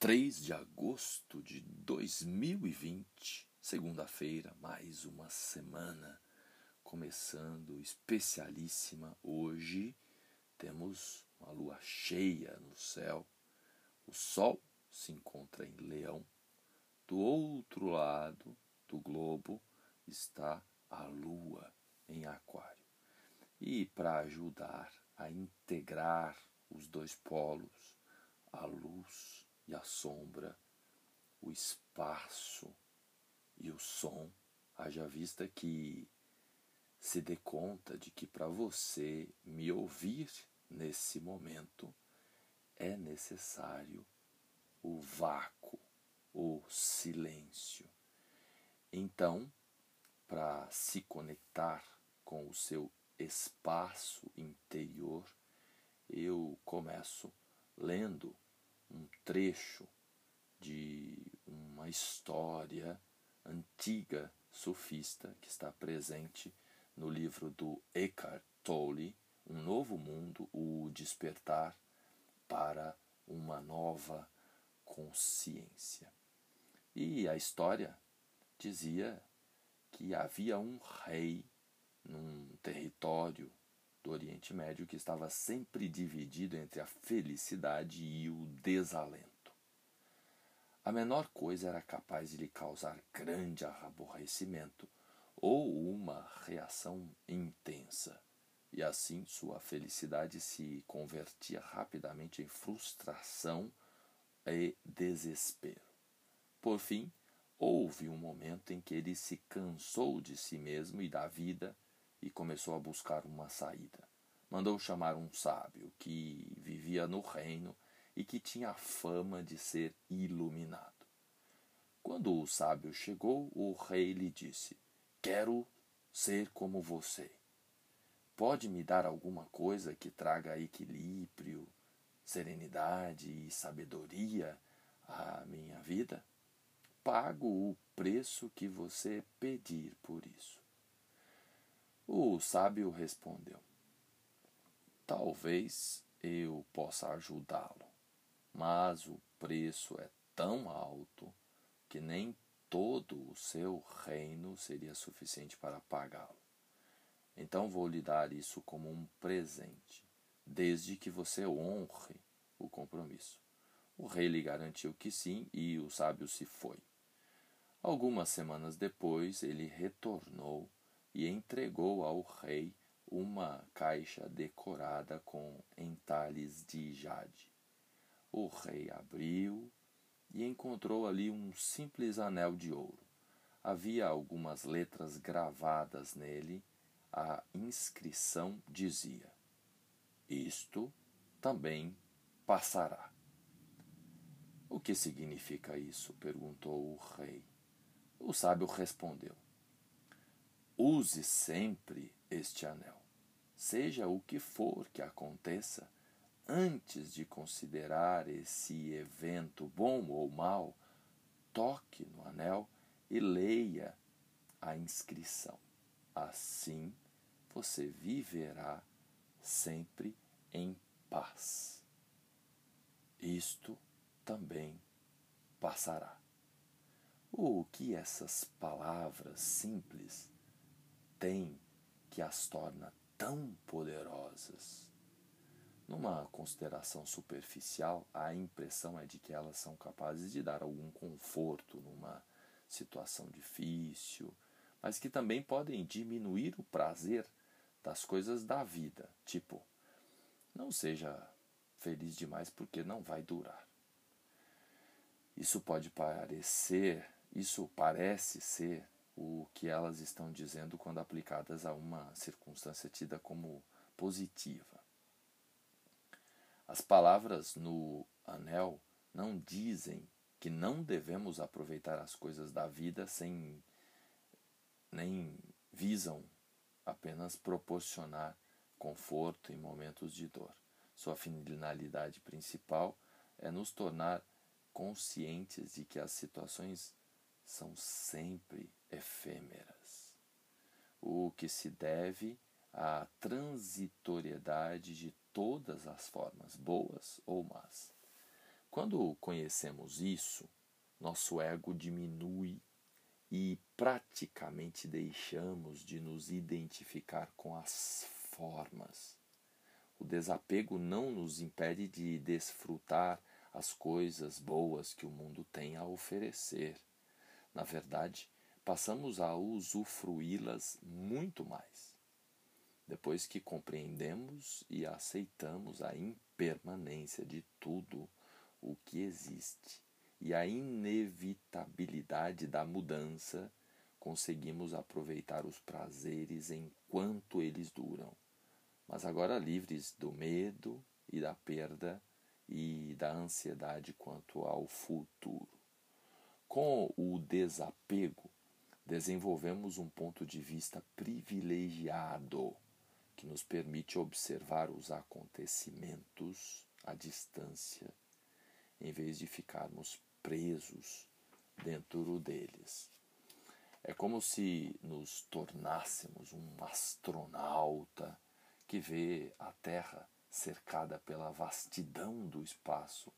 3 de agosto de 2020, segunda-feira, mais uma semana começando especialíssima. Hoje temos uma lua cheia no céu, o sol se encontra em Leão, do outro lado do globo está a lua em Aquário. E para ajudar a integrar os dois polos, a luz e a sombra, o espaço e o som, haja vista que se dê conta de que para você me ouvir nesse momento é necessário o vácuo, o silêncio. Então, para se conectar com o seu espaço interior, eu começo lendo um trecho de uma história antiga sufista que está presente no livro do Eckhart Tolle, Um Novo Mundo, o Despertar para uma Nova Consciência. E a história dizia que havia um rei num território do Oriente Médio que estava sempre dividido entre a felicidade e o desalento. A menor coisa era capaz de lhe causar grande aborrecimento ou uma reação intensa, e assim sua felicidade se convertia rapidamente em frustração e desespero. Por fim, houve um momento em que ele se cansou de si mesmo e da vida e começou a buscar uma saída. Mandou chamar um sábio que vivia no reino e que tinha a fama de ser iluminado. Quando o sábio chegou, o rei lhe disse: Quero ser como você. Pode me dar alguma coisa que traga equilíbrio, serenidade e sabedoria à minha vida? Pago o preço que você pedir por isso. O sábio respondeu: Talvez eu possa ajudá-lo, mas o preço é tão alto que nem todo o seu reino seria suficiente para pagá-lo. Então vou lhe dar isso como um presente, desde que você honre o compromisso. O rei lhe garantiu que sim e o sábio se foi. Algumas semanas depois, ele retornou e entregou ao rei uma caixa decorada com entalhes de jade. O rei abriu e encontrou ali um simples anel de ouro. Havia algumas letras gravadas nele. A inscrição dizia: Isto também passará. O que significa isso? perguntou o rei. O sábio respondeu: Use sempre este anel. Seja o que for que aconteça, antes de considerar esse evento bom ou mal, toque no anel e leia a inscrição. Assim você viverá sempre em paz. Isto também passará. O que essas palavras simples tem que as torna tão poderosas. Numa consideração superficial, a impressão é de que elas são capazes de dar algum conforto numa situação difícil, mas que também podem diminuir o prazer das coisas da vida. Tipo, não seja feliz demais porque não vai durar. Isso pode parecer, isso parece ser o que elas estão dizendo quando aplicadas a uma circunstância tida como positiva. As palavras no anel não dizem que não devemos aproveitar as coisas da vida sem nem visam apenas proporcionar conforto em momentos de dor. Sua finalidade principal é nos tornar conscientes de que as situações são sempre efêmeras, o que se deve à transitoriedade de todas as formas, boas ou más. Quando conhecemos isso, nosso ego diminui e praticamente deixamos de nos identificar com as formas. O desapego não nos impede de desfrutar as coisas boas que o mundo tem a oferecer. Na verdade, passamos a usufruí-las muito mais. Depois que compreendemos e aceitamos a impermanência de tudo o que existe e a inevitabilidade da mudança, conseguimos aproveitar os prazeres enquanto eles duram, mas agora livres do medo e da perda e da ansiedade quanto ao futuro. Com o desapego, desenvolvemos um ponto de vista privilegiado que nos permite observar os acontecimentos à distância, em vez de ficarmos presos dentro deles. É como se nos tornássemos um astronauta que vê a Terra cercada pela vastidão do espaço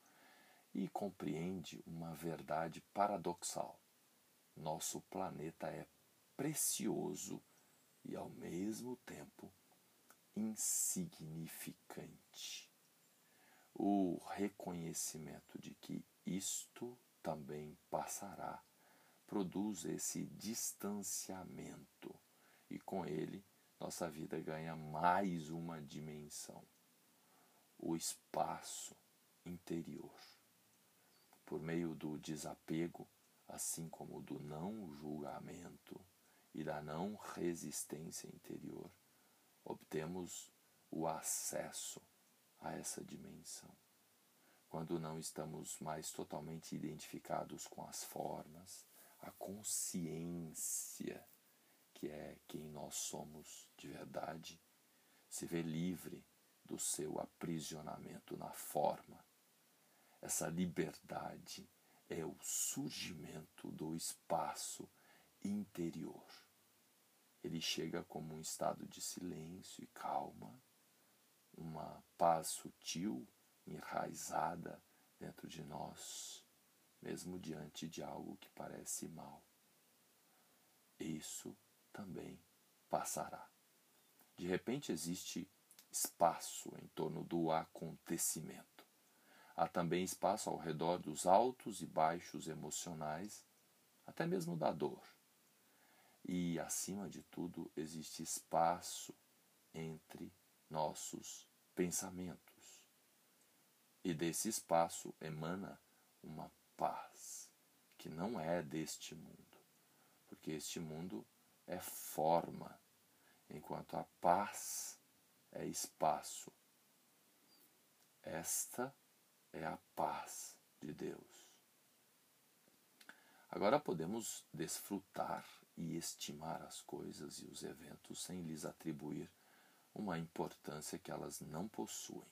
e compreende uma verdade paradoxal. Nosso planeta é precioso e, ao mesmo tempo, insignificante. O reconhecimento de que isto também passará produz esse distanciamento e, com ele, nossa vida ganha mais uma dimensão o espaço interior. Por meio do desapego, assim como do não julgamento e da não resistência interior, obtemos o acesso a essa dimensão. Quando não estamos mais totalmente identificados com as formas, a consciência, que é quem nós somos de verdade, se vê livre do seu aprisionamento na forma. Essa liberdade é o surgimento do espaço interior. Ele chega como um estado de silêncio e calma, uma paz sutil, enraizada dentro de nós, mesmo diante de algo que parece mal. Isso também passará. De repente existe espaço em torno do acontecimento. Há também espaço ao redor dos altos e baixos emocionais, até mesmo da dor. E, acima de tudo, existe espaço entre nossos pensamentos. E desse espaço emana uma paz que não é deste mundo, porque este mundo é forma, enquanto a paz é espaço. Esta é a paz de Deus. Agora podemos desfrutar e estimar as coisas e os eventos sem lhes atribuir uma importância que elas não possuem.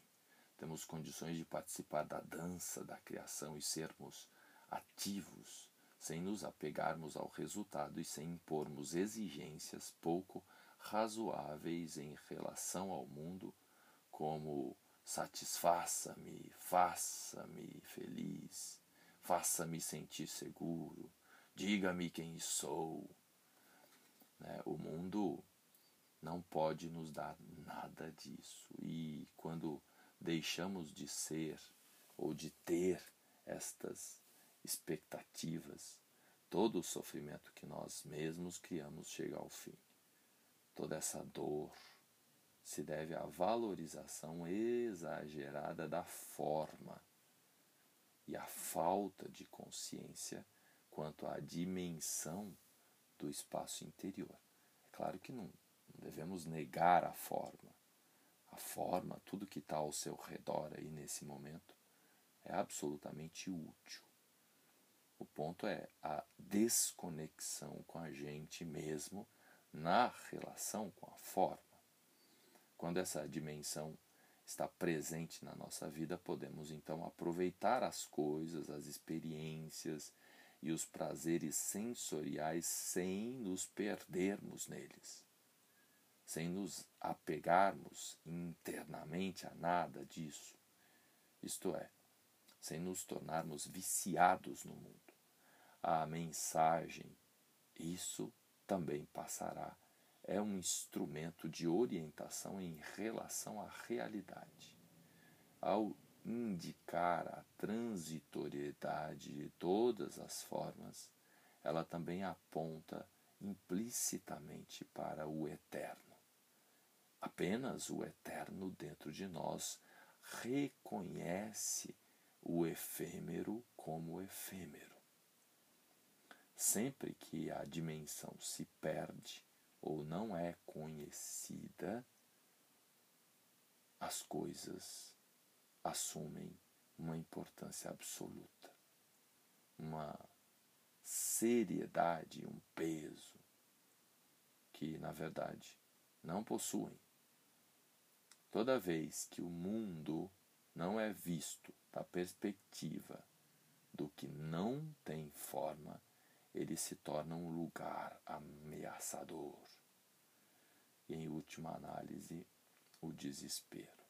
Temos condições de participar da dança da criação e sermos ativos, sem nos apegarmos ao resultado e sem impormos exigências pouco razoáveis em relação ao mundo, como satisfaça-me, faça-me feliz, faça-me sentir seguro, diga-me quem sou. Né? O mundo não pode nos dar nada disso. E quando deixamos de ser ou de ter estas expectativas, todo o sofrimento que nós mesmos criamos chega ao fim. Toda essa dor se deve à valorização exagerada da forma e à falta de consciência quanto à dimensão do espaço interior. É claro que não, não devemos negar a forma. A forma, tudo que está ao seu redor aí nesse momento, é absolutamente útil. O ponto é a desconexão com a gente mesmo na relação com a forma. Quando essa dimensão está presente na nossa vida, podemos então aproveitar as coisas, as experiências e os prazeres sensoriais sem nos perdermos neles, sem nos apegarmos internamente a nada disso. Isto é, sem nos tornarmos viciados no mundo. A mensagem, isso também passará, é um instrumento de orientação em relação à realidade. Ao indicar a transitoriedade de todas as formas, ela também aponta implicitamente para o eterno. Apenas o eterno dentro de nós reconhece o efêmero como efêmero. Sempre que a dimensão se perde ou não é conhecida, as coisas assumem uma importância absoluta, uma seriedade, um peso que, na verdade, não possuem. Toda vez que o mundo não é visto da perspectiva do que não tem forma, ele se torna um lugar ameaçador. E, em última análise, o desespero,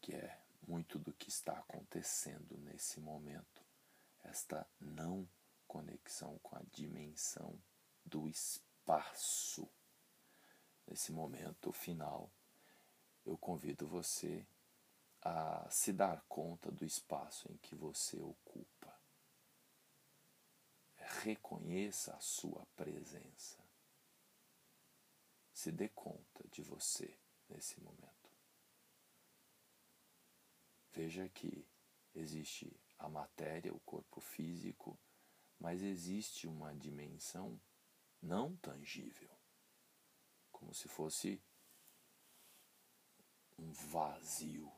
que é muito do que está acontecendo nesse momento, esta não conexão com a dimensão do espaço. Nesse momento final, eu convido você a se dar conta do espaço em que você ocupa. Reconheça a sua presença. Se dê conta de você nesse momento. Veja que existe a matéria, o corpo físico, mas existe uma dimensão não tangível, como se fosse um vazio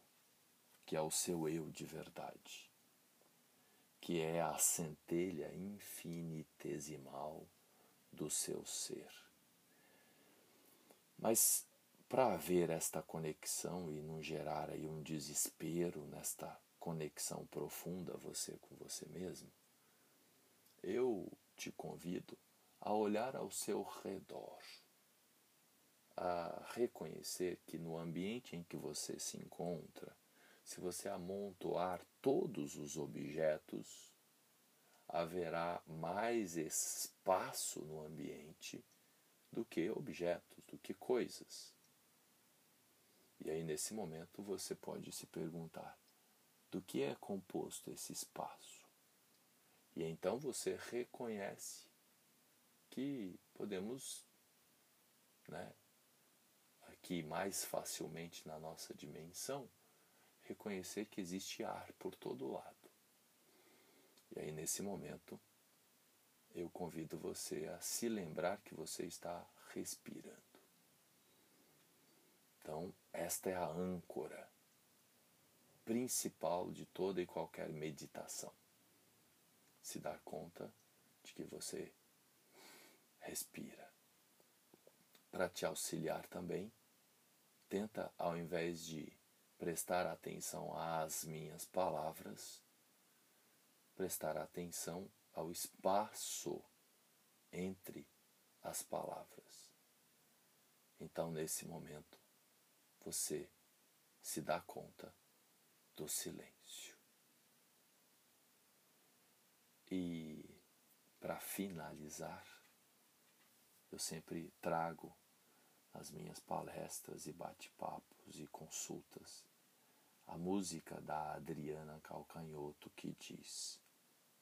que é o seu eu de verdade, que é a centelha infinitesimal do seu ser. Mas para haver esta conexão e não gerar aí um desespero nesta conexão profunda você com você mesmo, eu te convido a olhar ao seu redor, a reconhecer que no ambiente em que você se encontra, se você amontoar todos os objetos, haverá mais espaço no ambiente do que objetos, do que coisas. E aí, nesse momento, você pode se perguntar: do que é composto esse espaço? E então você reconhece que podemos, né, aqui mais facilmente na nossa dimensão, reconhecer que existe ar por todo lado. E aí, nesse momento, convido você a se lembrar que você está respirando. Então, esta é a âncora principal de toda e qualquer meditação. Se dar conta de que você respira. Para te auxiliar também, tenta, ao invés de prestar atenção às minhas palavras, prestar atenção ao espaço entre as palavras. Então, nesse momento, você se dá conta do silêncio. E, para finalizar, eu sempre trago nas minhas palestras e bate-papos e consultas a música da Adriana Calcanhoto que diz: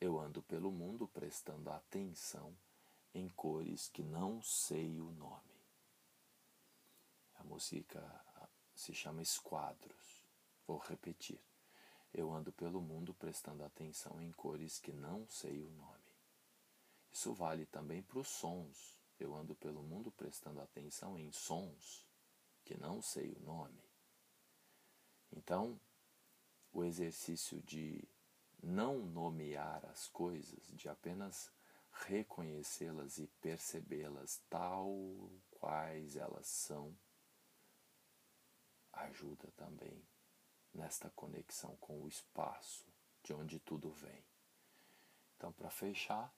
Eu ando pelo mundo prestando atenção em cores que não sei o nome. A música se chama Esquadros. Vou repetir. Eu ando pelo mundo prestando atenção em cores que não sei o nome. Isso vale também para os sons. Eu ando pelo mundo prestando atenção em sons que não sei o nome. Então, o exercício de não nomear as coisas, de apenas reconhecê-las e percebê-las tal quais elas são, ajuda também nesta conexão com o espaço de onde tudo vem. Então, para fechar,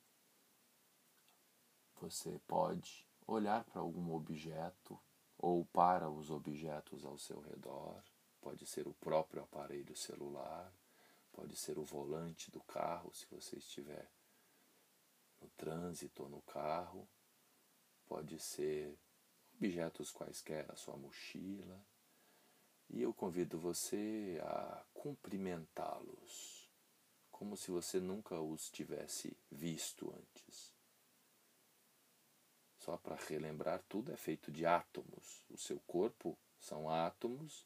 você pode olhar para algum objeto ou para os objetos ao seu redor pode ser o próprio aparelho celular, pode ser o volante do carro, se você estiver no trânsito ou no carro, pode ser objetos quaisquer, a sua mochila. E eu convido você a cumprimentá-los, como se você nunca os tivesse visto antes. Só para relembrar, tudo é feito de átomos. O seu corpo são átomos,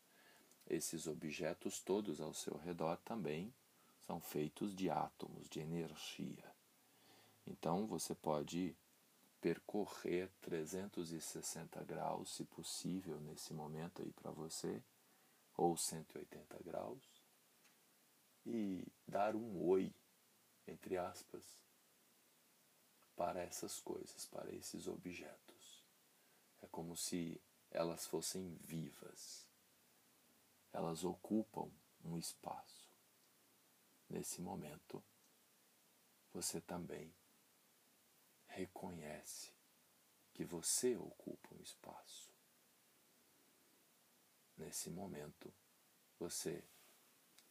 esses objetos todos ao seu redor também são feitos de átomos, de energia. Então você pode percorrer 360 graus, se possível, nesse momento aí para você, ou 180 graus, e dar um oi, entre aspas, para essas coisas, para esses objetos. É como se elas fossem vivas. Elas ocupam um espaço. Nesse momento, você também reconhece que você ocupa um espaço. Nesse momento, você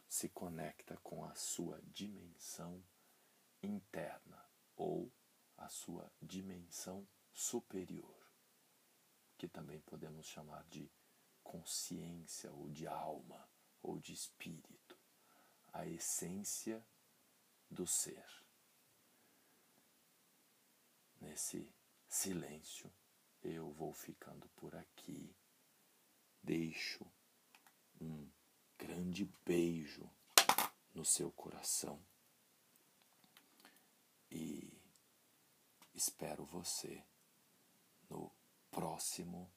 se conecta com a sua dimensão interna ou a sua dimensão superior, que também podemos chamar de consciência ou de alma ou de espírito, a essência do ser nesse silêncio, eu vou ficando por aqui. Deixo um grande beijo no seu coração e espero você no próximo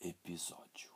episódio.